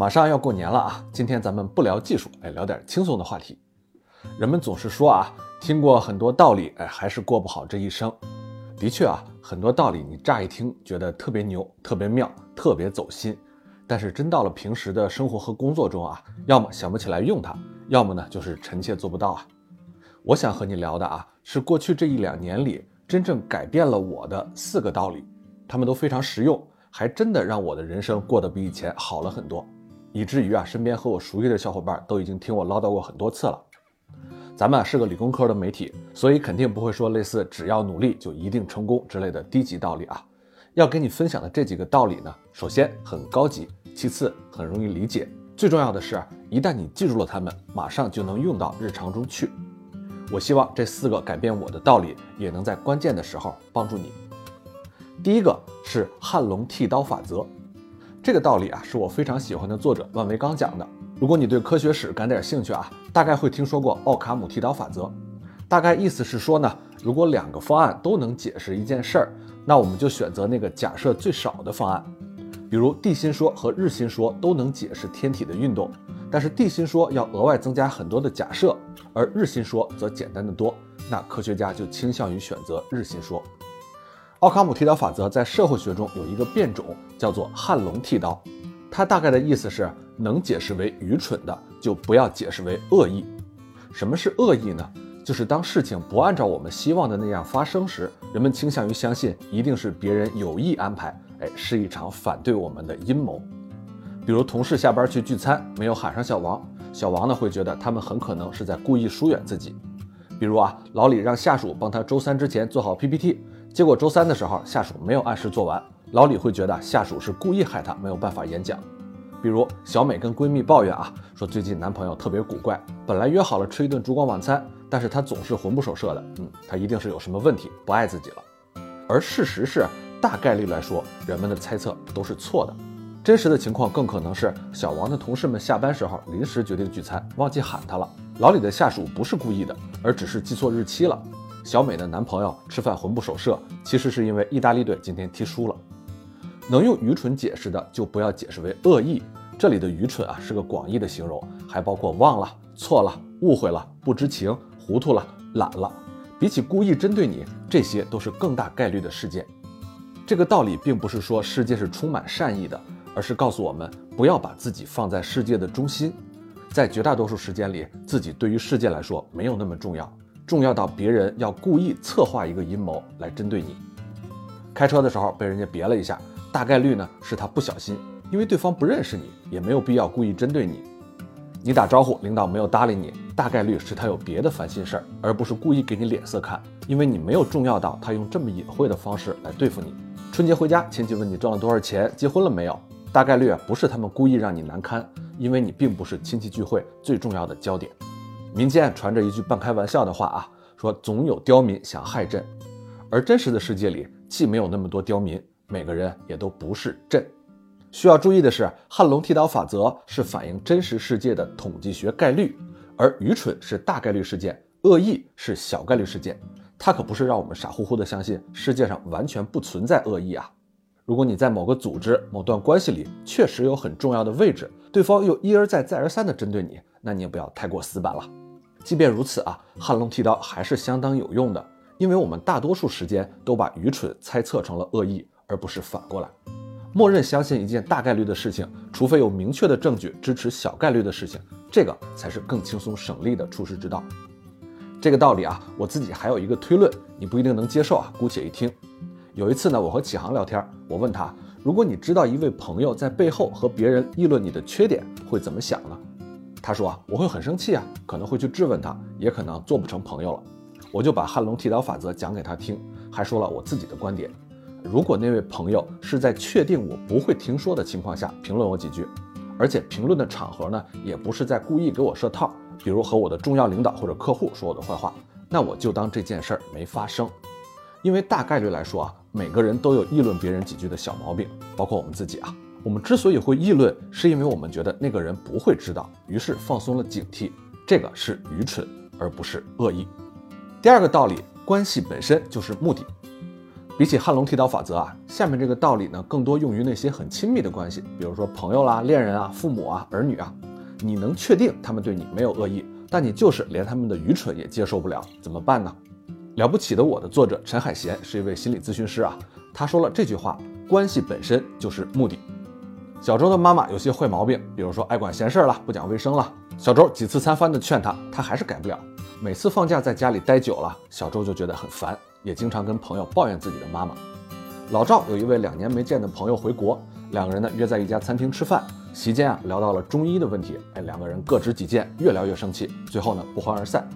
马上要过年了啊，今天咱们不聊技术，哎，聊点轻松的话题。人们总是说啊，听过很多道理，哎，还是过不好这一生。的确啊，很多道理你乍一听觉得特别牛、特别妙、特别走心，但是真到了平时的生活和工作中啊，要么想不起来用它，要么呢就是臣妾做不到啊。我想和你聊的啊，是过去这一两年里真正改变了我的四个道理，他们都非常实用，还真的让我的人生过得比以前好了很多。以至于啊，身边和我熟悉的小伙伴都已经听我唠叨过很多次了。咱们啊是个理工科的媒体，所以肯定不会说类似“只要努力就一定成功”之类的低级道理啊。要跟你分享的这几个道理呢，首先很高级，其次很容易理解，最重要的是，一旦你记住了它们，马上就能用到日常中去。我希望这四个改变我的道理，也能在关键的时候帮助你。第一个是汉龙剃刀法则。这个道理啊，是我非常喜欢的作者万维刚讲的。如果你对科学史感点兴趣啊，大概会听说过奥卡姆剃刀法则。大概意思是说呢，如果两个方案都能解释一件事儿，那我们就选择那个假设最少的方案。比如地心说和日心说都能解释天体的运动，但是地心说要额外增加很多的假设，而日心说则简单的多，那科学家就倾向于选择日心说。奥卡姆剃刀法则在社会学中有一个变种，叫做汉龙剃刀。它大概的意思是，能解释为愚蠢的，就不要解释为恶意。什么是恶意呢？就是当事情不按照我们希望的那样发生时，人们倾向于相信一定是别人有意安排，哎，是一场反对我们的阴谋。比如同事下班去聚餐，没有喊上小王，小王呢会觉得他们很可能是在故意疏远自己。比如啊，老李让下属帮他周三之前做好 PPT。结果周三的时候，下属没有按时做完，老李会觉得下属是故意害他没有办法演讲。比如小美跟闺蜜抱怨啊，说最近男朋友特别古怪，本来约好了吃一顿烛光晚餐，但是他总是魂不守舍的，嗯，他一定是有什么问题，不爱自己了。而事实是，大概率来说，人们的猜测都是错的。真实的情况更可能是小王的同事们下班时候临时决定聚餐，忘记喊他了。老李的下属不是故意的，而只是记错日期了。小美的男朋友吃饭魂不守舍，其实是因为意大利队今天踢输了。能用愚蠢解释的，就不要解释为恶意。这里的愚蠢啊，是个广义的形容，还包括忘了、错了、误会了、不知情、糊涂了、懒了。比起故意针对你，这些都是更大概率的事件。这个道理并不是说世界是充满善意的，而是告诉我们不要把自己放在世界的中心。在绝大多数时间里，自己对于世界来说没有那么重要。重要到别人要故意策划一个阴谋来针对你。开车的时候被人家别了一下，大概率呢是他不小心，因为对方不认识你，也没有必要故意针对你。你打招呼，领导没有搭理你，大概率是他有别的烦心事儿，而不是故意给你脸色看，因为你没有重要到他用这么隐晦的方式来对付你。春节回家，亲戚问你赚了多少钱，结婚了没有，大概率不是他们故意让你难堪，因为你并不是亲戚聚会最重要的焦点。民间传着一句半开玩笑的话啊，说总有刁民想害朕，而真实的世界里既没有那么多刁民，每个人也都不是朕。需要注意的是，汉龙剃刀法则是反映真实世界的统计学概率，而愚蠢是大概率事件，恶意是小概率事件。它可不是让我们傻乎乎的相信世界上完全不存在恶意啊。如果你在某个组织、某段关系里确实有很重要的位置，对方又一而再、再而三地针对你，那你也不要太过死板了。即便如此啊，汉龙剃刀还是相当有用的，因为我们大多数时间都把愚蠢猜测成了恶意，而不是反过来。默认相信一件大概率的事情，除非有明确的证据支持小概率的事情，这个才是更轻松省力的处事之道。这个道理啊，我自己还有一个推论，你不一定能接受啊，姑且一听。有一次呢，我和启航聊天，我问他，如果你知道一位朋友在背后和别人议论你的缺点，会怎么想呢？他说啊，我会很生气啊，可能会去质问他，也可能做不成朋友了。我就把汉龙剃刀法则讲给他听，还说了我自己的观点。如果那位朋友是在确定我不会听说的情况下评论我几句，而且评论的场合呢，也不是在故意给我设套，比如和我的重要领导或者客户说我的坏话，那我就当这件事儿没发生。因为大概率来说啊，每个人都有议论别人几句的小毛病，包括我们自己啊。我们之所以会议论，是因为我们觉得那个人不会知道，于是放松了警惕。这个是愚蠢，而不是恶意。第二个道理，关系本身就是目的。比起汉龙剃刀法则啊，下面这个道理呢，更多用于那些很亲密的关系，比如说朋友啦、恋人啊、父母啊、儿女啊。你能确定他们对你没有恶意，但你就是连他们的愚蠢也接受不了，怎么办呢？了不起的我的作者陈海贤是一位心理咨询师啊，他说了这句话：关系本身就是目的。小周的妈妈有些坏毛病，比如说爱管闲事了，不讲卫生了。小周几次三番的劝他，他还是改不了。每次放假在家里待久了，小周就觉得很烦。也经常跟朋友抱怨自己的妈妈。老赵有一位两年没见的朋友回国，两个人呢约在一家餐厅吃饭，席间啊聊到了中医的问题，哎，两个人各执己见，越聊越生气，最后呢不欢而散。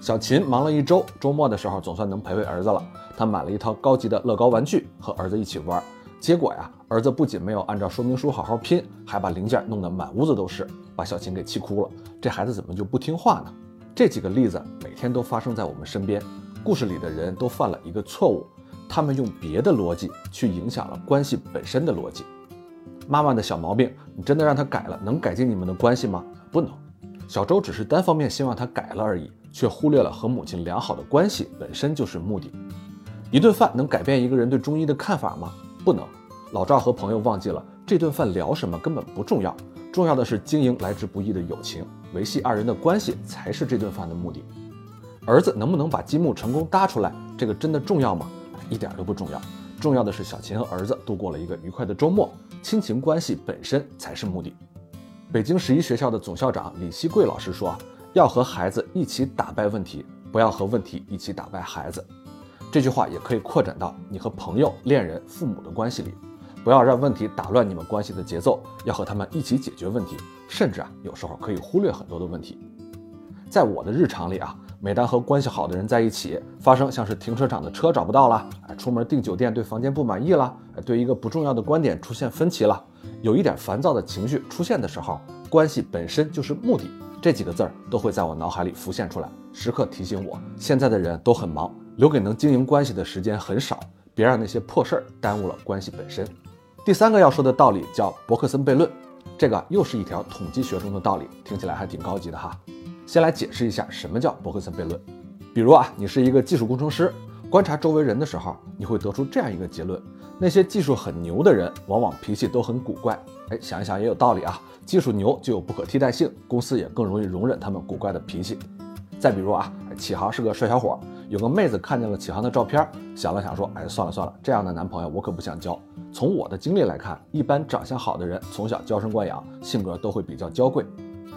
小秦忙了一周，周末的时候总算能陪陪儿子了，他买了一套高级的乐高玩具和儿子一起玩，结果呀，儿子不仅没有按照说明书好好拼，还把零件弄得满屋子都是，把小琴给气哭了。这孩子怎么就不听话呢？这几个例子每天都发生在我们身边。故事里的人都犯了一个错误，他们用别的逻辑去影响了关系本身的逻辑。妈妈的小毛病，你真的让她改了，能改进你们的关系吗？不能。小周只是单方面希望她改了而已，却忽略了和母亲良好的关系本身就是目的。一顿饭能改变一个人对中医的看法吗？不能。老赵和朋友忘记了这顿饭聊什么根本不重要，重要的是经营来之不易的友情，维系二人的关系才是这顿饭的目的。儿子能不能把积木成功搭出来？这个真的重要吗？一点都不重要。重要的是小秦和儿子度过了一个愉快的周末，亲情关系本身才是目的。北京十一学校的总校长李希贵老师说：“要和孩子一起打败问题，不要和问题一起打败孩子。”这句话也可以扩展到你和朋友、恋人、父母的关系里，不要让问题打乱你们关系的节奏，要和他们一起解决问题，甚至啊，有时候可以忽略很多的问题。在我的日常里啊。每当和关系好的人在一起，发生像是停车场的车找不到了，出门订酒店对房间不满意了，对一个不重要的观点出现分歧了，有一点烦躁的情绪出现的时候，关系本身就是目的，这几个字儿都会在我脑海里浮现出来，时刻提醒我，现在的人都很忙，留给能经营关系的时间很少，别让那些破事儿耽误了关系本身。第三个要说的道理叫伯克森悖论，这个又是一条统计学中的道理，听起来还挺高级的哈。先来解释一下什么叫伯克森悖论。比如啊，你是一个技术工程师，观察周围人的时候，你会得出这样一个结论：那些技术很牛的人，往往脾气都很古怪。哎，想一想也有道理啊，技术牛就有不可替代性，公司也更容易容忍他们古怪的脾气。再比如啊，启航是个帅小伙，有个妹子看见了启航的照片，想了想说：哎，算了算了，这样的男朋友我可不想交。从我的经历来看，一般长相好的人，从小娇生惯养，性格都会比较娇贵。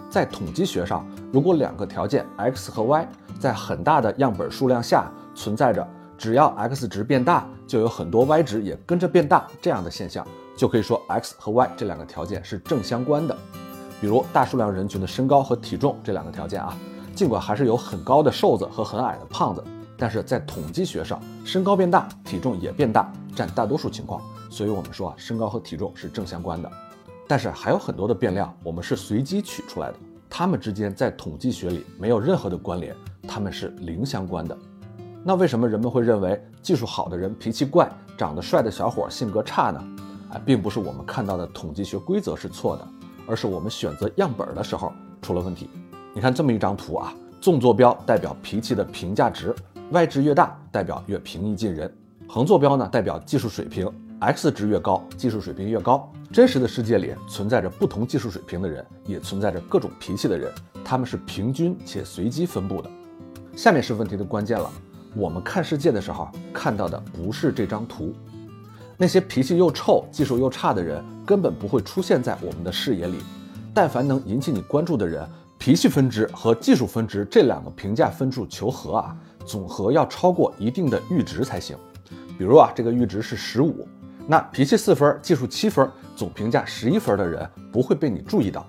在统计学上，如果两个条件 x 和 y 在很大的样本数量下存在着，只要 x 值变大，就有很多 y 值也跟着变大这样的现象，就可以说 x 和 y 这两个条件是正相关的。比如大数量人群的身高和体重这两个条件啊，尽管还是有很高的瘦子和很矮的胖子，但是在统计学上，身高变大，体重也变大，占大多数情况，所以我们说啊，身高和体重是正相关的。但是还有很多的变量，我们是随机取出来的，它们之间在统计学里没有任何的关联，它们是零相关的。那为什么人们会认为技术好的人脾气怪，长得帅的小伙性格差呢？啊，并不是我们看到的统计学规则是错的，而是我们选择样本的时候出了问题。你看这么一张图啊，纵坐标代表脾气的评价值，y 值越大代表越平易近人，横坐标呢代表技术水平。X 值越高，技术水平越高。真实的世界里存在着不同技术水平的人，也存在着各种脾气的人，他们是平均且随机分布的。下面是问题的关键了：我们看世界的时候看到的不是这张图，那些脾气又臭、技术又差的人根本不会出现在我们的视野里。但凡能引起你关注的人，脾气分值和技术分值这两个评价分数求和啊，总和要超过一定的阈值才行。比如啊，这个阈值是十五。那脾气四分，技术七分，总评价十一分的人不会被你注意到，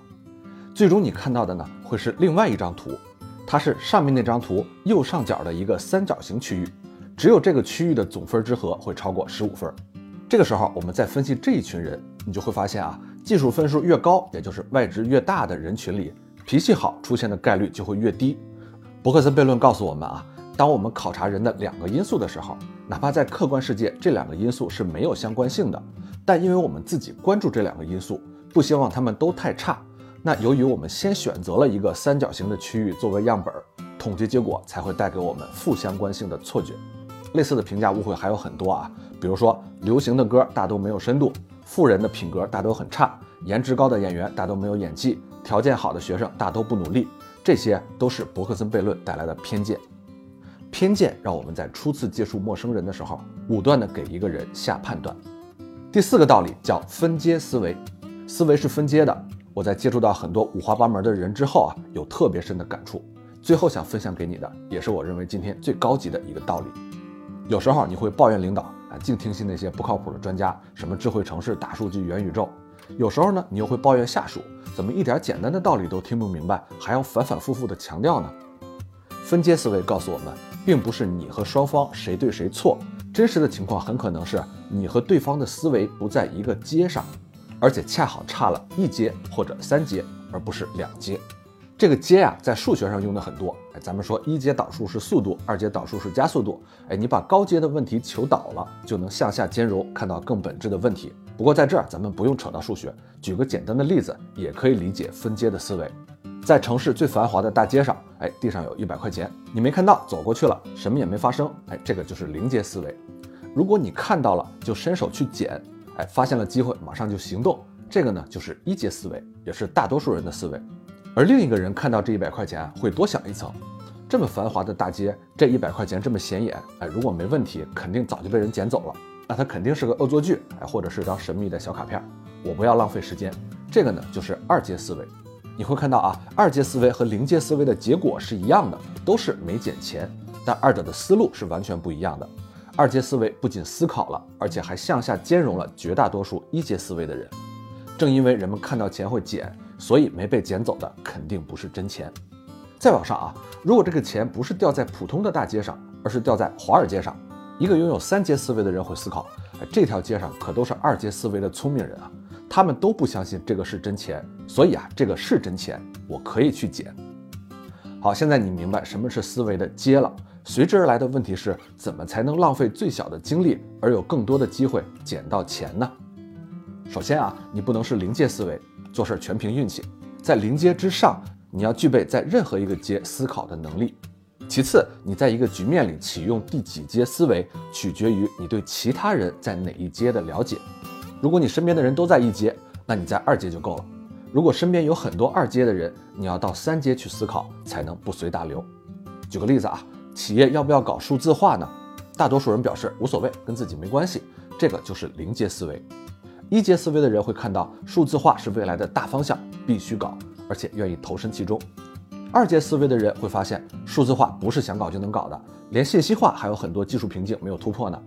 最终你看到的呢，会是另外一张图，它是上面那张图右上角的一个三角形区域，只有这个区域的总分之和会超过十五分。这个时候，我们再分析这一群人，你就会发现啊，技术分数越高，也就是外值越大的人群里，脾气好出现的概率就会越低。伯克森悖论告诉我们啊。当我们考察人的两个因素的时候，哪怕在客观世界这两个因素是没有相关性的，但因为我们自己关注这两个因素，不希望他们都太差，那由于我们先选择了一个三角形的区域作为样本，统计结果才会带给我们负相关性的错觉。类似的评价误会还有很多啊，比如说流行的歌大都没有深度，富人的品格大都很差，颜值高的演员大都没有演技，条件好的学生大都不努力，这些都是伯克森悖论带来的偏见。偏见让我们在初次接触陌生人的时候，武断的给一个人下判断。第四个道理叫分阶思维，思维是分阶的。我在接触到很多五花八门的人之后啊，有特别深的感触。最后想分享给你的，也是我认为今天最高级的一个道理。有时候你会抱怨领导啊，净听信那些不靠谱的专家，什么智慧城市、大数据、元宇宙。有时候呢，你又会抱怨下属，怎么一点简单的道理都听不明白，还要反反复复的强调呢？分阶思维告诉我们。并不是你和双方谁对谁错，真实的情况很可能是你和对方的思维不在一个阶上，而且恰好差了一阶或者三阶，而不是两阶。这个阶啊，在数学上用的很多。哎，咱们说一阶导数是速度，二阶导数是加速度。哎，你把高阶的问题求导了，就能向下兼容，看到更本质的问题。不过在这儿，咱们不用扯到数学，举个简单的例子，也可以理解分阶的思维。在城市最繁华的大街上，哎，地上有一百块钱，你没看到，走过去了，什么也没发生，哎，这个就是零阶思维。如果你看到了，就伸手去捡，哎，发现了机会，马上就行动，这个呢就是一阶思维，也是大多数人的思维。而另一个人看到这一百块钱，会多想一层，这么繁华的大街，这一百块钱这么显眼，哎，如果没问题，肯定早就被人捡走了，那他肯定是个恶作剧，哎，或者是张神秘的小卡片，我不要浪费时间。这个呢就是二阶思维。你会看到啊，二阶思维和零阶思维的结果是一样的，都是没捡钱，但二者的思路是完全不一样的。二阶思维不仅思考了，而且还向下兼容了绝大多数一阶思维的人。正因为人们看到钱会捡，所以没被捡走的肯定不是真钱。再往上啊，如果这个钱不是掉在普通的大街上，而是掉在华尔街上，一个拥有三阶思维的人会思考：这条街上可都是二阶思维的聪明人啊。他们都不相信这个是真钱，所以啊，这个是真钱，我可以去捡。好，现在你明白什么是思维的阶了。随之而来的问题是怎么才能浪费最小的精力，而有更多的机会捡到钱呢？首先啊，你不能是临界思维，做事全凭运气。在临界之上，你要具备在任何一个阶思考的能力。其次，你在一个局面里启用第几阶思维，取决于你对其他人在哪一阶的了解。如果你身边的人都在一阶，那你在二阶就够了。如果身边有很多二阶的人，你要到三阶去思考，才能不随大流。举个例子啊，企业要不要搞数字化呢？大多数人表示无所谓，跟自己没关系。这个就是零阶思维。一阶思维的人会看到数字化是未来的大方向，必须搞，而且愿意投身其中。二阶思维的人会发现数字化不是想搞就能搞的，连信息化还有很多技术瓶颈没有突破呢。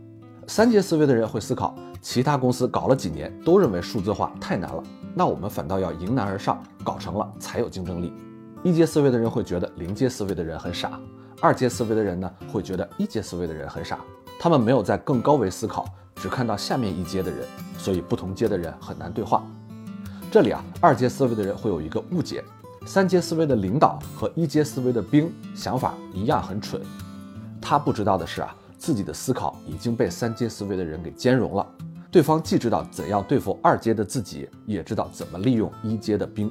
三阶思维的人会思考，其他公司搞了几年都认为数字化太难了，那我们反倒要迎难而上，搞成了才有竞争力。一阶思维的人会觉得零阶思维的人很傻，二阶思维的人呢会觉得一阶思维的人很傻。他们没有在更高维思考，只看到下面一阶的人，所以不同阶的人很难对话。这里啊，二阶思维的人会有一个误解：三阶思维的领导和一阶思维的兵想法一样很蠢。他不知道的是啊。自己的思考已经被三阶思维的人给兼容了，对方既知道怎样对付二阶的自己，也知道怎么利用一阶的兵。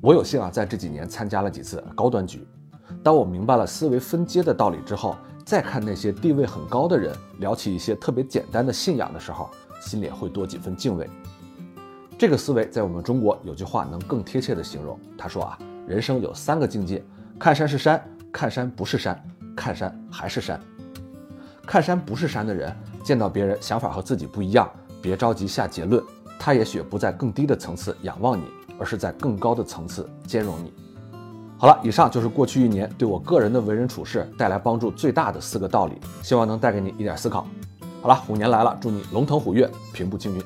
我有幸啊，在这几年参加了几次高端局，当我明白了思维分阶的道理之后，再看那些地位很高的人聊起一些特别简单的信仰的时候，心里会多几分敬畏。这个思维在我们中国有句话能更贴切的形容，他说啊，人生有三个境界：看山是山，看山不是山，看山还是山。看山不是山的人，见到别人想法和自己不一样，别着急下结论。他也许不在更低的层次仰望你，而是在更高的层次兼容你。好了，以上就是过去一年对我个人的为人处事带来帮助最大的四个道理，希望能带给你一点思考。好了，虎年来了，祝你龙腾虎跃，平步青云。